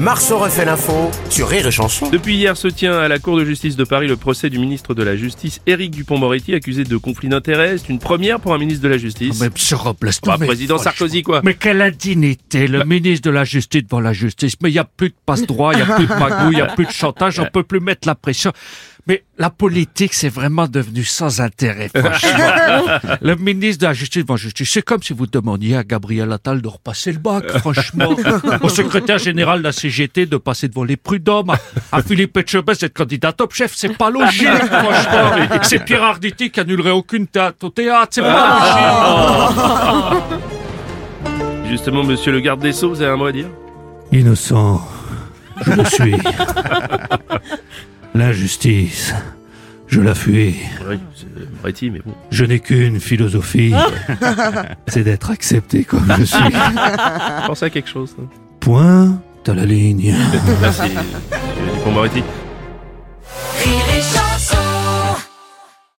Marceau refait l'info sur Rire et Chanson. Depuis hier se tient à la Cour de justice de Paris le procès du ministre de la Justice Éric Dupont-Moretti accusé de conflit d'intérêts. C'est une première pour un ministre de la Justice. Mais monsieur Robles, Bah, président. Sarkozy quoi. Mais quelle indignité, le ministre de la Justice devant la justice. Mais il n'y a plus de passe-droit, il n'y a plus de magouille, il n'y a plus de chantage, on peut plus mettre la pression. Mais la politique, c'est vraiment devenu sans intérêt, franchement. le ministre de la Justice devant la justice, c'est comme si vous demandiez à Gabriel Attal de repasser le bac, franchement. Au secrétaire général de la CGT de passer devant les prud'hommes, à, à Philippe Etchebest d'être candidat top chef, c'est pas logique, franchement. C'est Pierre Arditi qui annulerait aucune théâtre au théâtre, c'est pas logique. Justement, monsieur le garde des Sceaux, vous avez un mot à dire? Innocent, je le suis. L'injustice, je la fuis. Oui, c'est Moretti, mais bon. Je n'ai qu'une philosophie, c'est d'être accepté comme je suis. Pensez à quelque chose. hein. Point à la ligne. Merci, Dupont-Moretti.